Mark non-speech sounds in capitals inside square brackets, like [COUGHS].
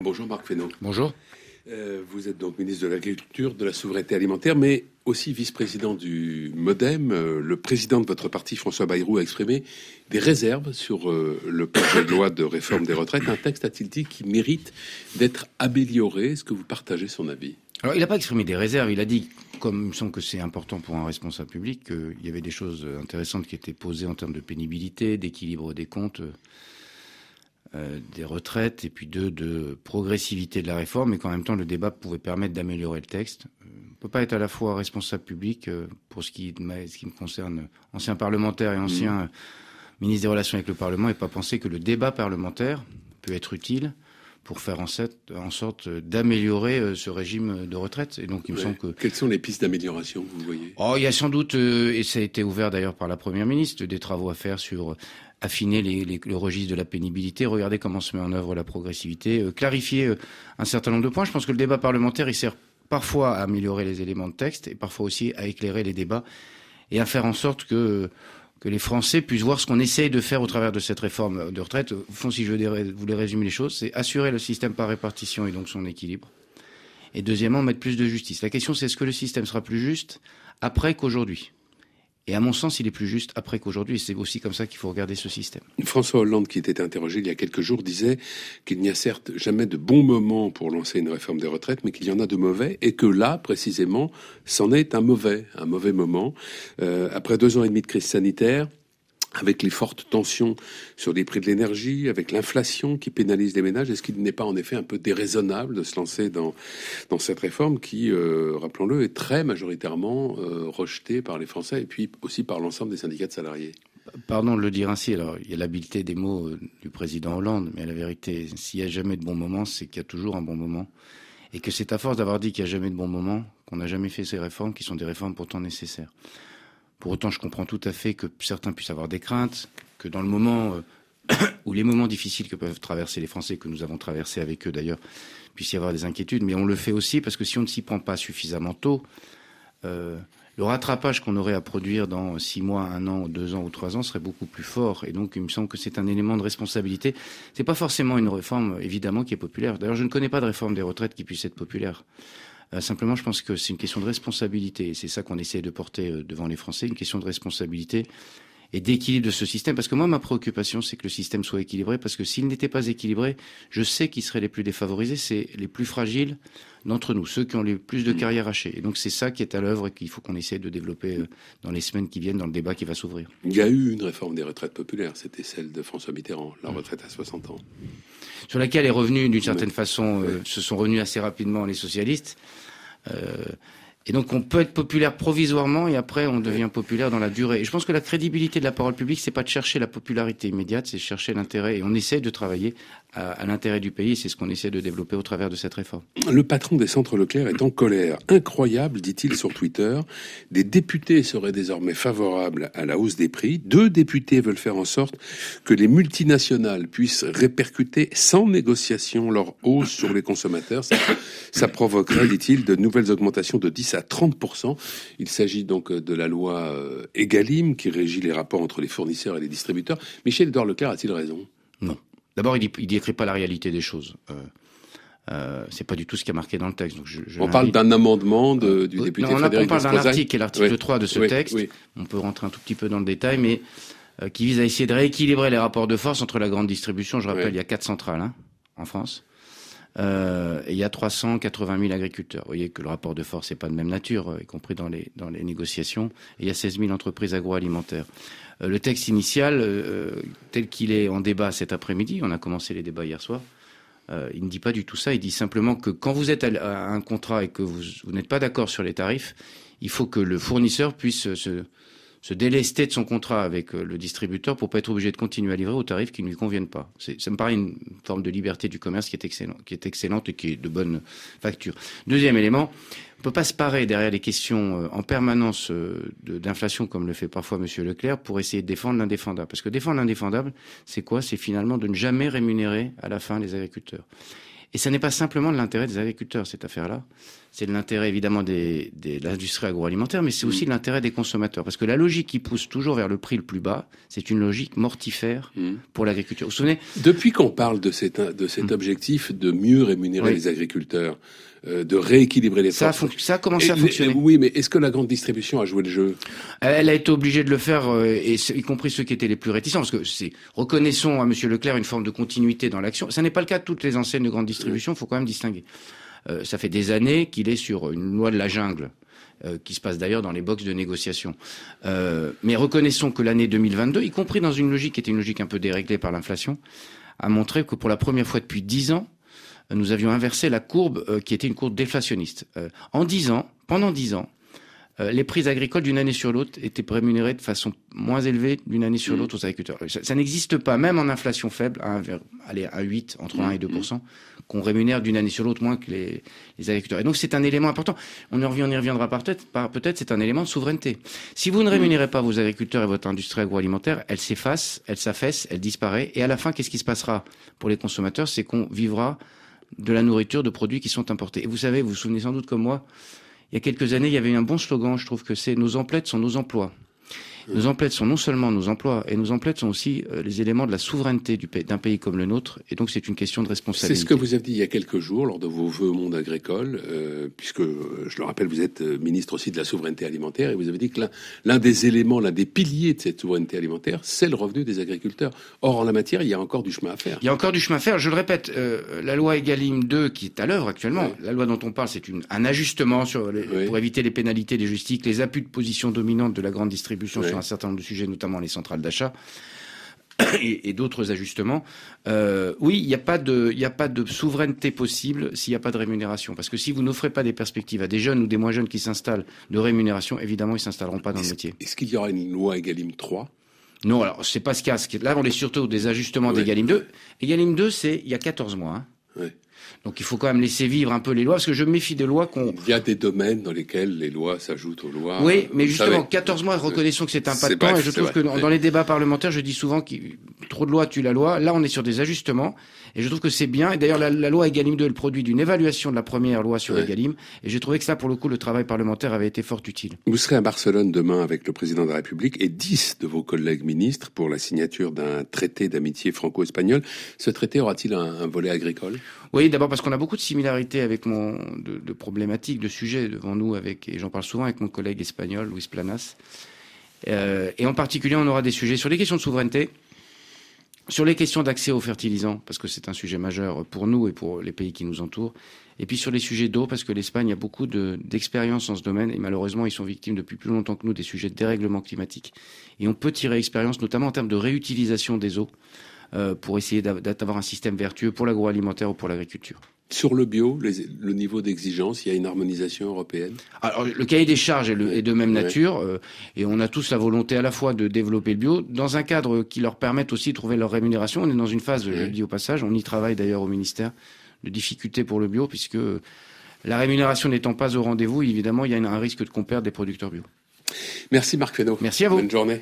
Bonjour Marc Fesneau. Bonjour. Euh, vous êtes donc ministre de l'Agriculture, de la Souveraineté Alimentaire, mais aussi vice-président du MoDem. Euh, le président de votre parti, François Bayrou, a exprimé des réserves sur euh, le projet de loi de réforme des retraites. Un texte, a-t-il dit, qui mérite d'être amélioré? Est-ce que vous partagez son avis? Alors, il n'a pas exprimé des réserves. Il a dit, comme il me semble que c'est important pour un responsable public, qu'il y avait des choses intéressantes qui étaient posées en termes de pénibilité, d'équilibre des comptes. Euh, des retraites et puis deux de progressivité de la réforme, et qu'en même temps le débat pouvait permettre d'améliorer le texte. Euh, on ne peut pas être à la fois responsable public euh, pour ce qui, ce qui me concerne, ancien parlementaire et ancien mmh. ministre des Relations avec le Parlement, et pas penser que le débat parlementaire peut être utile pour faire en, en sorte d'améliorer ce régime de retraite. Et donc, il me semble que... Quelles sont les pistes d'amélioration, vous voyez? Oh, il y a sans doute, et ça a été ouvert d'ailleurs par la Première ministre, des travaux à faire sur affiner les, le registre de la pénibilité, regarder comment se met en œuvre la progressivité, euh, clarifier euh, un certain nombre de points. Je pense que le débat parlementaire, sert parfois à améliorer les éléments de texte et parfois aussi à éclairer les débats et à faire en sorte que que les Français puissent voir ce qu'on essaye de faire au travers de cette réforme de retraite. Au fond, si je voulais résumer les choses, c'est assurer le système par répartition et donc son équilibre. Et deuxièmement, mettre plus de justice. La question, c'est est-ce que le système sera plus juste après qu'aujourd'hui? Et à mon sens, il est plus juste après qu'aujourd'hui. C'est aussi comme ça qu'il faut regarder ce système. François Hollande, qui était interrogé il y a quelques jours, disait qu'il n'y a certes jamais de bons moments pour lancer une réforme des retraites, mais qu'il y en a de mauvais, et que là, précisément, c'en est un mauvais, un mauvais moment. Euh, après deux ans et demi de crise sanitaire, avec les fortes tensions sur les prix de l'énergie, avec l'inflation qui pénalise les ménages, est-ce qu'il n'est pas en effet un peu déraisonnable de se lancer dans, cette réforme qui, euh, rappelons-le, est très majoritairement euh, rejetée par les Français et puis aussi par l'ensemble des syndicats de salariés? Pardon de le dire ainsi, alors il y a l'habileté des mots euh, du président Hollande, mais la vérité, s'il n'y a jamais de bon moment, c'est qu'il y a toujours un bon moment. Et que c'est à force d'avoir dit qu'il n'y a jamais de bon moment qu'on n'a jamais fait ces réformes qui sont des réformes pourtant nécessaires. Pour autant, je comprends tout à fait que certains puissent avoir des craintes, que dans le moment euh, [COUGHS] ou les moments difficiles que peuvent traverser les Français, que nous avons traversés avec eux d'ailleurs, puisse y avoir des inquiétudes. Mais on le fait aussi parce que si on ne s'y prend pas suffisamment tôt, euh, le rattrapage qu'on aurait à produire dans six mois, un an, deux ans ou trois ans serait beaucoup plus fort. Et donc, il me semble que c'est un élément de responsabilité. C'est pas forcément une réforme, évidemment, qui est populaire. D'ailleurs, je ne connais pas de réforme des retraites qui puisse être populaire. Euh, simplement, je pense que c'est une question de responsabilité. C'est ça qu'on essaie de porter euh, devant les Français, une question de responsabilité et d'équilibre de ce système. Parce que moi, ma préoccupation, c'est que le système soit équilibré. Parce que s'il n'était pas équilibré, je sais qui seraient les plus défavorisés, c'est les plus fragiles d'entre nous, ceux qui ont le plus de carrières hachées. Et donc, c'est ça qui est à l'œuvre et qu'il faut qu'on essaie de développer euh, dans les semaines qui viennent, dans le débat qui va s'ouvrir. Il y a eu une réforme des retraites populaires. C'était celle de François Mitterrand, la retraite à 60 ans. Sur laquelle est revenu, d'une certaine façon, se sont revenus assez rapidement les socialistes. Euh, et donc on peut être populaire provisoirement et après on devient populaire dans la durée. Et je pense que la crédibilité de la parole publique, c'est pas de chercher la popularité immédiate, c'est chercher l'intérêt. Et on essaie de travailler à, l'intérêt du pays. C'est ce qu'on essaie de développer au travers de cette réforme. Le patron des centres Leclerc est en colère. Incroyable, dit-il sur Twitter. Des députés seraient désormais favorables à la hausse des prix. Deux députés veulent faire en sorte que les multinationales puissent répercuter sans négociation leur hausse sur les consommateurs. Ça, ça provoquerait, dit-il, de nouvelles augmentations de 10 à 30 Il s'agit donc de la loi euh, Egalim qui régit les rapports entre les fournisseurs et les distributeurs. Michel Edouard Leclerc a-t-il raison? Non. D'abord, il ne décrit pas la réalité des choses. Euh, euh, c'est pas du tout ce qui est marqué dans le texte. Donc je, on parle d'un amendement de, du député non, Frédéric On parle d'un article, qui est l'article 3 de ce texte. On peut rentrer un tout petit peu dans le détail, mais euh, qui vise à essayer de rééquilibrer les rapports de force entre la grande distribution. Je rappelle, il y a quatre centrales hein, en France. Euh, et il y a 380 000 agriculteurs. Vous voyez que le rapport de force n'est pas de même nature, euh, y compris dans les, dans les négociations. Il y a 16 000 entreprises agroalimentaires. Euh, le texte initial, tel qu'il est en débat cet après-midi, on a commencé les débats hier soir, il ne dit pas du tout ça. Il dit simplement que quand vous êtes à, un contrat et que vous, vous n'êtes pas d'accord sur les tarifs, il faut que le fournisseur puisse se, se délester de son contrat avec euh, le distributeur pour pas être obligé de continuer à livrer au tarif qui ne lui conviennent pas. Ça me paraît une forme de liberté du commerce qui est excellente, et qui est de bonne facture. Deuxième élément, on peut pas se parer derrière les questions euh, en permanence euh, d'inflation comme le fait parfois Monsieur Leclerc pour essayer de défendre l'indéfendable. Parce que défendre l'indéfendable, c'est quoi? C'est finalement de ne jamais rémunérer à la fin les agriculteurs. Et ça n'est pas simplement de l'intérêt des agriculteurs, cette affaire-là. C'est de l'intérêt évidemment des, de l'industrie agroalimentaire, mais c'est aussi de l'intérêt des consommateurs. Parce que la logique qui pousse toujours vers le prix le plus bas, c'est une logique mortifère mmh. pour l'agriculture. Vous vous souvenez Depuis qu'on parle de, cet, de cet mmh. objectif de mieux rémunérer les agriculteurs, euh, de rééquilibrer les ça. A ça a commencé à fonctionner. Oui, mais est-ce que la grande distribution a joué le jeu? Elle a été obligée de le faire, euh, et y compris ceux qui étaient les plus réticents, parce que c'est reconnaissons à Monsieur Leclerc une forme de continuité dans l'action. Ça n'est pas le cas de toutes les enseignes de grande distribution. Il faut quand même distinguer. Euh, ça fait des années qu'il est sur une loi de la jungle. qui se passe d'ailleurs dans les boxes de négociation. mais reconnaissons que l'année 2022, y compris dans une logique qui était une logique un peu déréglée par l'inflation, a montré que pour la première fois depuis dix ans, nous avions inversé la courbe euh, qui était une courbe déflationniste. Euh, en dix ans, pendant dix ans, euh, les prix agricoles d'une année sur l'autre étaient rémunérés de façon moins élevée d'une année sur mmh. l'autre aux agriculteurs. Ça, n'existe pas, même en inflation faible, à, allez, à 8, entre 1 et 2% mmh. qu'on rémunère d'une année sur l'autre moins que les, les, agriculteurs. Et donc c'est un élément important. On revient, on y reviendra peut-être, peut-être c'est un élément de souveraineté. Si vous ne mmh. rémunérez pas vos agriculteurs et votre industrie agroalimentaire, elle s'efface, elle s'affaisse, elle disparaît. Et à la fin, qu'est-ce qui se passera pour les consommateurs? C'est qu'on vivra de la nourriture de produits qui sont importés. Et vous savez, vous vous souvenez sans doute comme moi, il y a quelques années, il y avait un bon slogan, je trouve que c'est nos emplettes sont nos emplois. Nos emplettes sont non seulement nos emplois, et nos emplettes sont aussi euh, les éléments de la souveraineté d'un pays comme le nôtre, et donc c'est une question de responsabilité. C'est ce que vous avez dit il y a quelques jours lors de vos vœux au monde agricole, euh, puisque, euh, je le rappelle, vous êtes ministre aussi de la souveraineté alimentaire, et vous avez dit que l'un des éléments, l'un des piliers de cette souveraineté alimentaire, c'est le revenu des agriculteurs. Or, en la matière, il y a encore du chemin à faire. Il y a encore du chemin à faire. Je le répète, la loi Egalim 2, qui est à l'œuvre actuellement, la loi dont on parle, c'est un ajustement sur pour éviter les pénalités des justices, les appuis de position dominante de la grande distribution sur un certain nombre de sujets, notamment les centrales d'achat. [COUGHS] Et, d'autres ajustements. Euh, oui, il n'y a pas de, il a pas de souveraineté possible s'il n'y a pas de rémunération. Parce que si vous n'offrez pas des perspectives à des jeunes ou des moins jeunes qui s'installent de rémunération, évidemment, ils s'installeront pas dans le métier. Est-ce qu'il y aura une loi Egalim 3 Non, alors c'est pas ce qu'il y a. Là, on est surtout des ajustements d'Egalim 2. Egalim 2, c'est il y a 14 mois. Hein. Donc il faut quand même laisser vivre un peu les lois, parce que je méfie de lois qu'on... Il y a des domaines dans lesquels les lois s'ajoutent aux lois. Oui, mais justement, 14 mois, reconnaissons que c'est un pas de temps, et je trouve que dans les débats parlementaires, je dis souvent que trop de lois tue la loi. Là, on est sur des ajustements, et je trouve que c'est bien. Et d'ailleurs, la, loi Egalim 2 est le produit d'une évaluation de la première loi sur Egalim, et j'ai trouvé que ça, pour le coup, le travail parlementaire avait été fort utile. Vous serez à Barcelone demain avec le président de la République et 10 de vos collègues ministres pour la signature d'un traité d'amitié franco-espagnol. Ce traité aura-t-il un volet agricole? Oui, d'abord parce qu'on a beaucoup de similarités avec mon de, de, problématiques, de sujets devant nous avec et j'en parle souvent avec mon collègue espagnol Luis Planas. Euh, et en particulier, on aura des sujets sur les questions de souveraineté, sur les questions d'accès aux fertilisants, parce que c'est un sujet majeur pour nous et pour les pays qui nous entourent, et puis sur les sujets d'eau, parce que l'Espagne a beaucoup d'expérience dans ce domaine, et malheureusement, ils sont victimes depuis plus longtemps que nous des sujets de dérèglement climatique. Et on peut tirer expérience, notamment en termes de réutilisation des eaux. Euh, pour essayer d'avoir un système vertueux pour l'agroalimentaire ou pour l'agriculture. Sur le bio, le niveau d'exigence, il y a une harmonisation européenne Alors, le cahier des charges est, de même nature, euh, et on a tous la volonté à la fois de développer le bio, dans un cadre qui leur permette aussi de trouver leur rémunération. On est dans une phase, je le dis au passage, on y travaille d'ailleurs au ministère, de difficultés pour le bio, puisque la rémunération n'étant pas au rendez-vous, évidemment, il y a un risque de qu'on perde des producteurs bio. Merci Marc Fesneau. Merci à vous. Bonne journée.